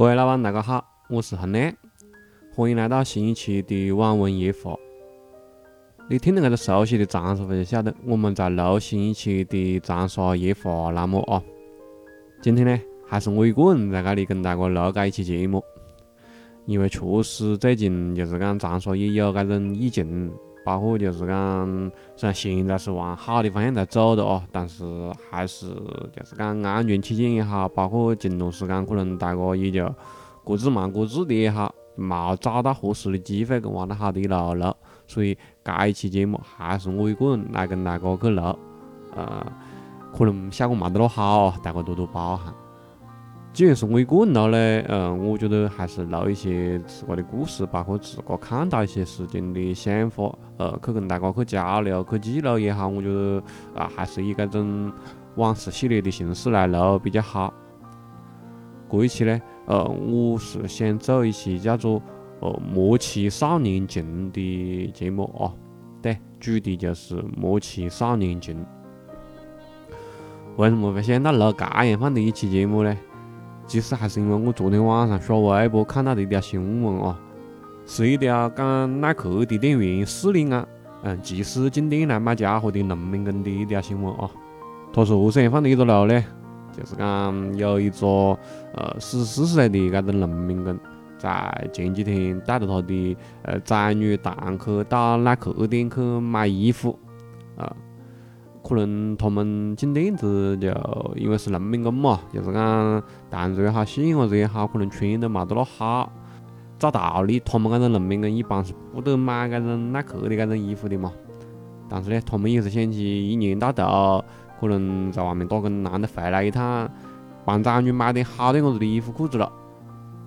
各位老板，大家好，我是亨亮，欢迎来到新一期的网文夜话。你听到这个熟悉的长沙话，就晓得我们在录新一期的长沙夜话栏目啊。今天呢，还是我一个人在这里跟大家录这一期节目，因为确实最近就是讲长沙也有这种疫情。包括就是讲，虽然现在是往好的方向在走的哦，但是还是就是讲安全起见也好，包括近段时间可能大家也就各自忙各自的也好，冇找到合适的机会跟往得好的一路录，所以这一期节目还是我一个人来跟大家去录，呃，可能效果冇得那好，大家多多包涵。既然是我一个人录嘞，嗯，我觉得还是录一些自个的故事，包括自个看到一些事情的想法，呃，去跟大家去交流、去记录也好。我觉得啊，还是以这种往事系列的形式来录比较好。这一期呢，呃，我是想做一期叫做“呃莫欺少年穷”的节目啊。对，主题就是莫欺少年穷。为什么会想到录这样放的一期节目呢？其实还是因为我昨天晚上刷微博看到的一条新闻啊，是一条讲耐克的店员势利眼，嗯，即使进店来买家伙的农民工的一条新闻啊。他是何样放的一个路呢？就是讲有一个呃四十四岁的这个农民工，在前几天带着他的呃崽女堂客到耐克店去买衣服，啊。可能他们进店子就因为是农民工嘛，就是讲堂子也好，细伢子也好，可能穿得冇得那好。照道理，他们这种农民工一般是不得买这种耐克的这种衣服的嘛。但是呢，他们也是想起一年到头可能在外面打工，难得回来一趟，帮崽女买点好点子的衣服裤子了。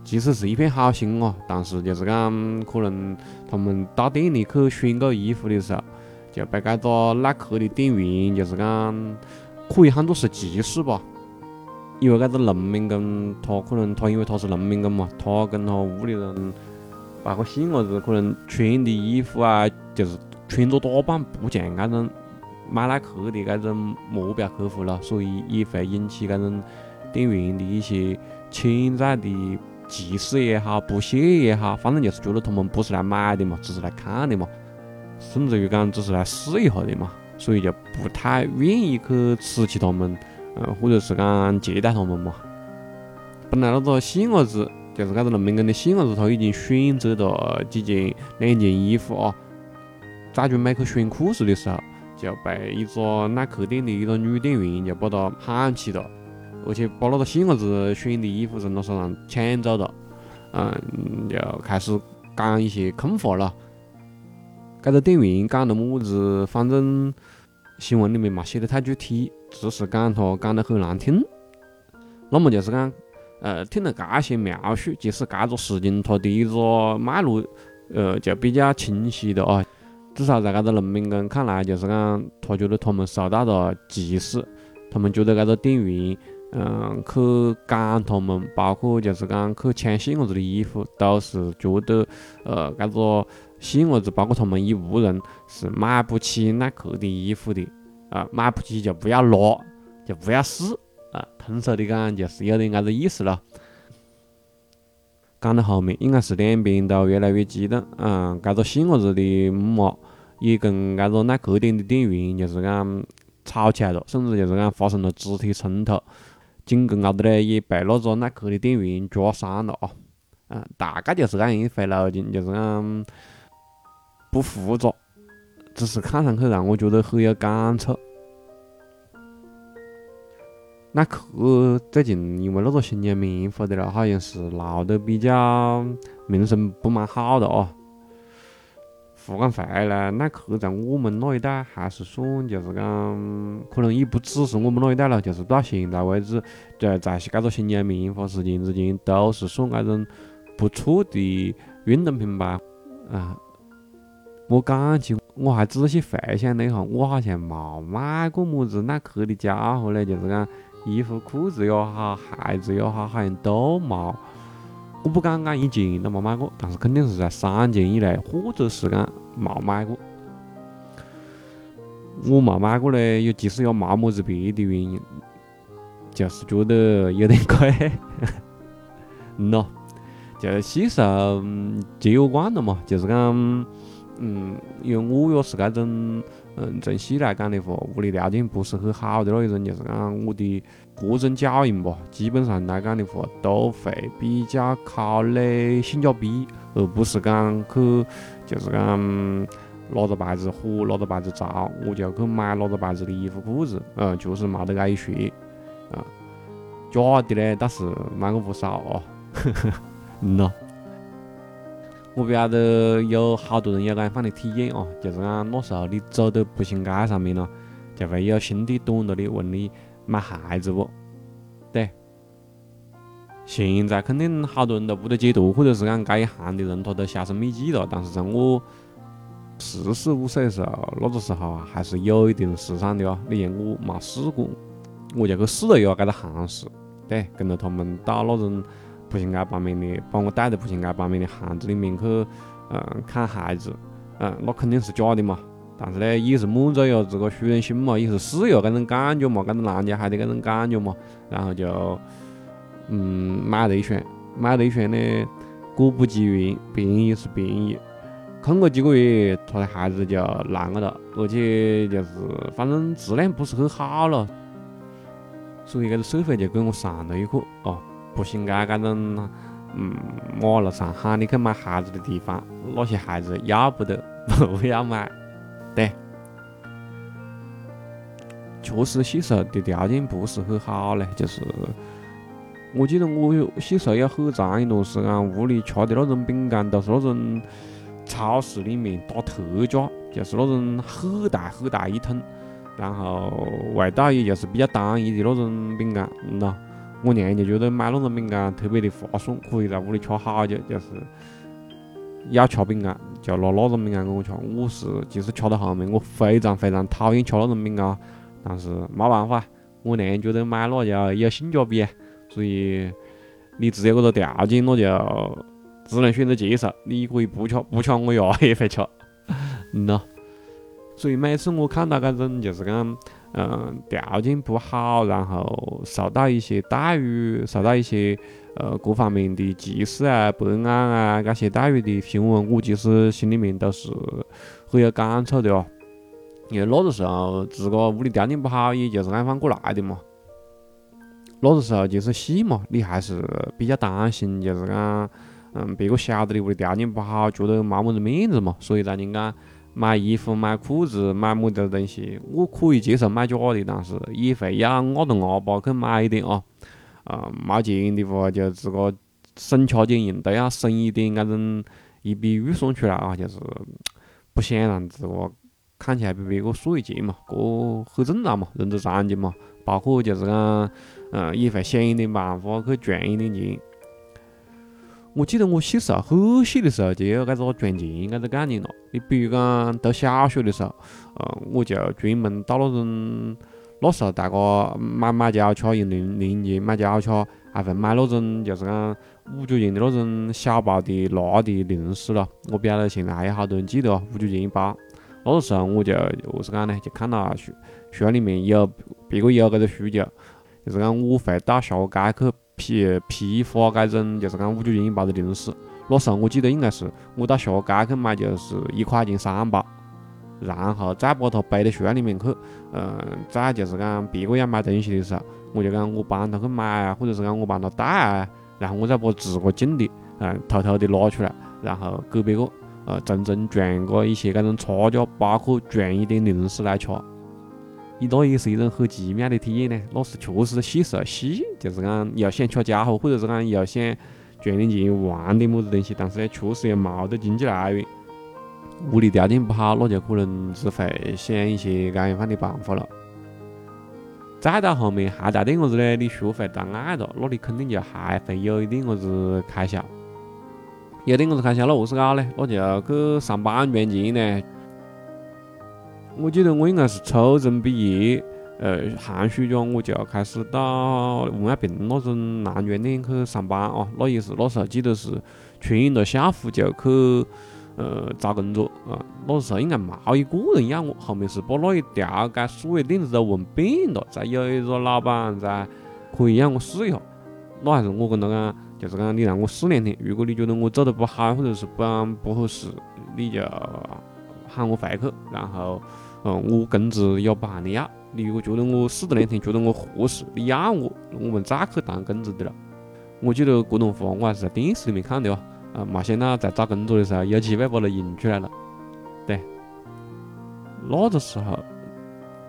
其实是一片好心哦，但是就是讲可能他们到店里去选购衣服的时候。就被这个耐克的店员，就是讲可以喊作是歧视吧。因为这个农民工，他可能他因为他是农民工嘛，他跟他屋里人，包括细伢子，可能穿的衣服啊，就是穿着打扮不像这种买耐克的这种目标客户了，所以也会引起这种店员的一些潜在的歧视也好、不屑也好，反正就是觉得他们不是来买的嘛，只是来看的嘛。甚至于讲只是来试一下的嘛，所以就不太愿意去吃起他们，嗯，或者是讲接待他们嘛。本来那个细伢子，就是这个农民工的细伢子，他已经选择了几件两件衣服啊，在准备去选裤子的时候，就被一个耐克店的一个女店员就把他喊起了，而且把那个细伢子选的衣服从他手上抢走了，嗯，就开始讲一些空话了。这个店员讲的么子，反正新闻里面没写的太具体，只是讲他讲得很难听。那么就是讲，呃，听了这些描述，即使这个事情它的一个脉络，呃，就比较清晰的啊。至少在这个农民工看来，就是讲他觉得他们受到了歧视，他们觉得这个店员，嗯，去赶他们，包括就是讲去抢细伢子的衣服，都是觉得，呃，这个。细伢子，包括他们一屋人是买不起耐克的衣服的啊，买不起就不要拿，就不要试啊。通俗的讲，就是有点这个意思了。讲到后面，应该是两边都越来越激动。嗯，这个细伢子的姆妈也跟这个耐克店的店员就是讲吵起来了，甚至就是讲发生了肢体冲突。紧跟后头呢，也被那个耐克的店员抓伤了啊。嗯，大概就是这样一回路径，就是讲。不复杂，只是看上去让我觉得很有感触。耐克最近因为那个新疆棉花的了，好像是闹得比较名声不蛮好的哦。话讲回来，耐克在我们那一代还是算就是讲，可能也不只是我们那一代了，就是到现在为止，在在这个新疆棉花事件之间，都是算那种不错的运动品牌啊。我感觉我还仔细回想了一下，我好像没买过么子耐克的家伙嘞，就是讲衣服、裤子也好，鞋子也好，好像都没。我不敢讲一件都没买过，但是肯定是在三件以内，或者是讲没买过。我没买过嘞，有其实也没么子别的原因，就是觉得有点贵。嗯咯，就喜寿节约惯了嘛，就是讲，嗯，因为我也是搿种，嗯，从细来讲的话，屋里条件不是很好的那一种，就是讲我的各种脚印吧，基本上来讲的话，都会比较考虑性价比，而不是讲去，就是讲哪个牌子火，哪个牌子潮，我就去买哪个牌子的衣服裤子，嗯，就是没得搿一说，啊，假的呢倒是买过不少哦，嗯 咯。我不晓得有好多人有搿样放的体验哦，就是讲那时候你走到步行街上面咯，就会有兄弟短着你问你买鞋子不？对。现在肯定好多人都不得解读，或者是讲搿一行的人他都销声匿迹了。但是在我十四五岁的时候，那个时候，还是有一定时尚的哦。你像我没试过，我就去试了一下搿个行市，对，跟着他们到那种。步行街旁边的，把我带到步行街旁边的巷子里面去，嗯，看鞋子，嗯，那肯定是假的嘛。但是呢，也是满足一下自个虚荣心嘛，也是试一下搿种感觉嘛，搿种男家鞋的搿种感觉嘛。然后就，嗯，买了一双，买了一双呢，果不其然，便宜是便宜，空个几个月，他的鞋子就烂了，而且就是反正质量不是很好了，所以搿个社会就给我上了一课哦。步行街搿种，嗯，马路上喊你去买鞋子的地方，那些鞋子要不得，不要买。对，确实细时候的条件不是很好嘞，就是我记得我细时候有很长一段时间，屋里吃的那种饼干都是那种超市里面打特价，就是那种很大很大一桶，然后味道也就是比较单一的那种饼干，喏。我娘就觉得买那种饼干特别的划算，可以在屋里吃好久。就是要吃饼干，就拿那种饼干给我吃。我是其实吃到后面，我非常非常讨厌吃那种饼干，但是没办法，我娘觉得买那就有性价比，所以你只有搿个条件，那就只能选择接受。你可以不吃，不吃我也也会吃，嗯咯。所以每次我看到搿种就是讲。嗯，条件不好，然后受到一些待遇，受到一些呃各方面的歧视啊、不安啊，搿些待遇的新闻，我其实心里面都是很有感触的哦。因为那个时候自个屋里条件不好，也就是安放过来的嘛。那个时候就是细嘛，你还是比较担心，就是讲，嗯，别个晓得你屋里条件不好，觉得没么子面子嘛，所以才人讲。买衣服、买裤子、买么子东西，我可以接受买假的，但是也会要咬着牙巴去买一点啊。啊，没钱的话就自个省吃俭用，都要省一点那种一笔预算出来啊，就是不想让自个看起来比别个少一截嘛，搿很正常嘛，人之常情嘛。包括就是讲，嗯，也会想一点办法去赚一点钱。我记得我小时候很细的时候就有搿个赚钱搿个概念了。你比如讲读小学的时候，呃，我就专门到那种那时候大家买买脚车用零零钱买脚车，还会买那种就是讲五角钱的那种小包的辣的零食了。我不晓得现在还有好多人记得哦，五角钱一包。那个时候我就何是讲呢？就看到学学校里面有别个有搿个需求，就是讲我会到下街去。批批发搿种就是讲五角钱一包的零食，那时候我记得应该是我到下街去买就是一块钱三包，然后再把它背到学校里面去，嗯，再就是讲别个要买东西的时候，我就讲我帮他去买啊，或者是讲我帮他带啊，然后我再把自个进的，嗯，偷偷的拿出来，然后给别个，呃，从中赚个一些搿种差价，包括赚一点零食来吃。你那也是一种很奇妙的体验呢。那是确实细时候细，就是讲又想吃家伙，或者是讲又想赚点钱玩点么子东西，但是呢，确实又冇得经济来源，屋里条件不好，那就可能是会想一些搿样的办法了。再到后面还带点么子呢？你学会到爱了，那你肯定就还会有一点么子开销，有点么子开销，那何是搞呢？那就去上班赚钱呢。我记得我应该是初中毕业，呃，寒暑假我就开始到文爱平那种男装店去上班啊。那也是那时候记得是穿了校服就去呃找工作啊。那时候应该冇一个人要我，后面是把那一条街所有店子都问遍了，才有一个老板才可以让我试一下。那还是我跟他讲，就是讲你让我试两天，如果你觉得我做得不好，或者是不不合适，你就喊我回去，然后，嗯，我工资也不喊你要。你如果觉得我四十年前觉得我合适，你要我，我们再去谈工资的了。我记得这段话我还是在电视里面看的哦，啊，没想到在找工作的时候有机会把它用出来了。对，那个时候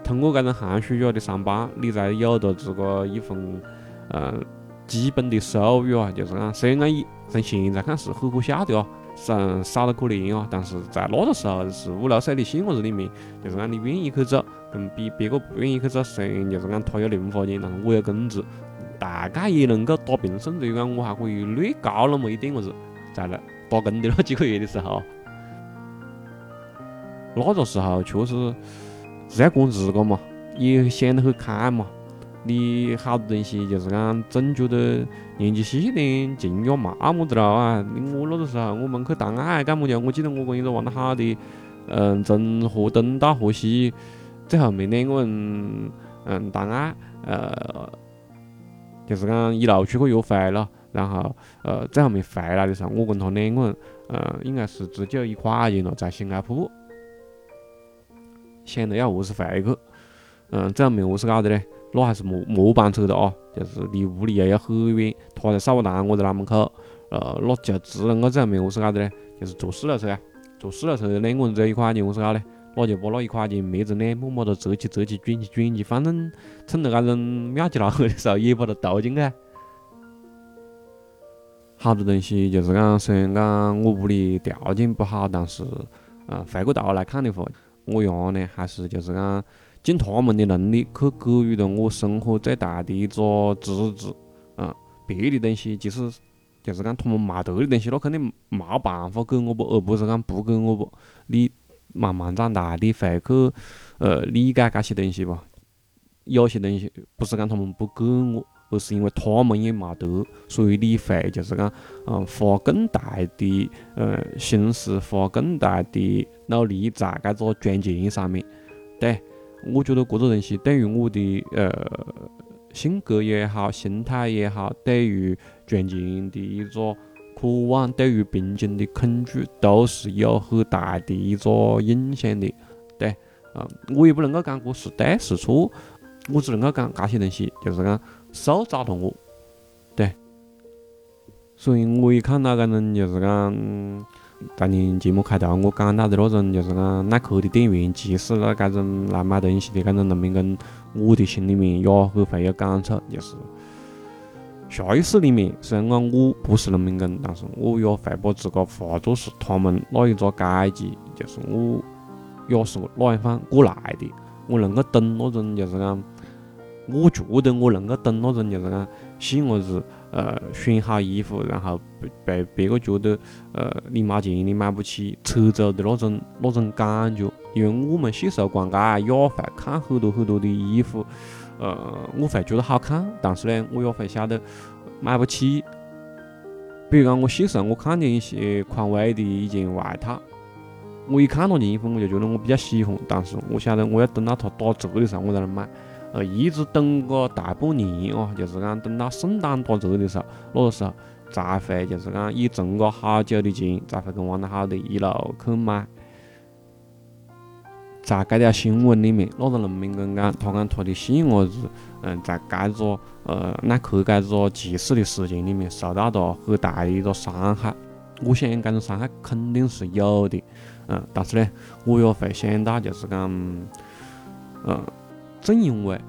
通过这种寒暑假的上班，你才有了这个一份，嗯。基本的收入啊，就是讲，虽然讲从现在看是很可笑的哦，少少得可怜哦，但是在那个时候是五六岁的小伢子里面，就是讲你愿意去做，跟比别个不愿意去做，虽然就是讲他有零花钱，但是我有工资，大概也能够打平，甚至于讲我还可以略高那么一点么子，在那打工的那几个月的时候，那个时候确实只要过日子嘛，也想得很开嘛。你好多东西就是讲，总觉得年纪细点，劲也没么子了啊！我那个时候，我们去谈爱干么的？我记得我跟一个玩得好的，嗯，从河东到河西，最后面两个人，嗯，谈爱，呃，就是讲一路出去约会了，然后，呃，最后面回来的时候，我跟他两个人，嗯，应该是只交一块钱了，在新加坡，想着要何时回去，嗯，最后面何是搞的嘞？那还是末末班车的啊，就是离屋里又要很远。他在扫把塘，我在南门口，呃，那就只能够在后面何是搞的嘞？就是坐四轮车啊，坐四轮车两个人只有一块钱，何是搞嘞？那就把那一块钱灭成两，默默的折起折起，卷起卷起，反正趁着那种庙街老河的时候，也把它倒进去。好多东西就是讲，虽然讲我屋里条件不好，但是，呃，回过头来看的话，我爷呢还是就是讲。尽他们的能力去给予了我生活最大的一个支持，嗯，别的东西即使就是讲他们没得的东西，那肯定没办法给我不，而不是讲不给我不。你慢慢长大，你会去呃理解这些东西吧。有些东西不是讲他们不给我，而是因为他们也没得，所以你会就是讲，嗯，花更大的呃心思，花更大的努力在这个赚钱上面，对。我觉得这个东西对于我的呃性格也好，心态也好，对于赚钱的一个渴望，对于贫穷的恐惧，都是有很大的一个影响的。对，嗯，我也不能够讲这是对是错，我只能够讲这些东西就是讲塑造了我。对，所以我一看到这种就是讲。当年节目开头我讲到的那种，就是讲耐克的店员，其实了这种来买东西的这种农民工，我的心里面也很会有感触，就是。下意识里面，虽然讲我不是农民工，但是我也会把自个化作是他们那一个阶级，就是我也是那样方过来的，我能够懂那种，就是讲，我觉得我能够懂那种，就是讲细伢子。呃，选好衣服，然后被被别个觉得，呃，你没钱，你买不起，扯走的那种那种感觉。因为我们小时候逛街也会看很多很多的衣服，呃，我会觉得好看，但是呢，我也会晓得买不起。比如讲，我小时候我看见一些匡威的一件外套，我一看那件衣服，我就觉得我比较喜欢，但是我晓得我要等到它打折的时候，我才能买。呃，一直等个大半年哦，就是讲等到圣诞打折的时候，那个时候才会就是讲以存个好久的钱，才会跟王大好的一路去买。在这条新闻里面，那个农民工讲，他讲他的细伢子，嗯，在这个呃耐克这个歧视的事情里面受到了很大的一个伤害。我想这种伤害肯定是有的，嗯，但是呢，我也会想到就是讲，嗯。正因为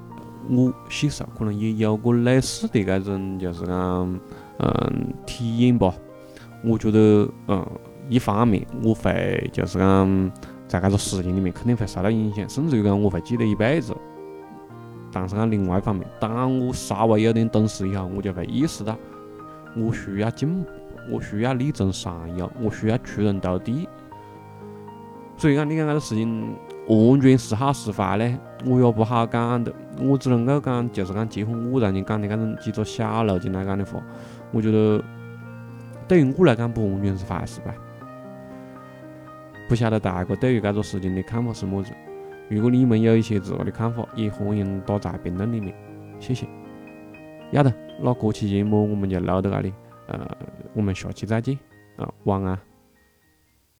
我小时候可能也有过类似的这种，就是讲，嗯，体验吧。我觉得，嗯，一方面我会就是讲，在这个事情里面肯定会受到影响，甚至于讲我会记得一辈子。但是讲另外一方面，当我稍微有点懂事以后，我就会意识到，我需要进步，我需要力争上游，我需要出人头地。所以讲，你看这个事情。完全是好是坏呢？我也不好讲的。我只能够讲，就是讲结合我刚才讲的这种几个小路径来讲的话，我觉得对于我来讲不完全是坏事吧。不晓得大家对于这个事情的看法是么子？如果你们有一些自个的看法，也欢迎打在评论里面。谢谢。要得，那这期节目我们就录到这里。呃，我们下期再见啊，晚安。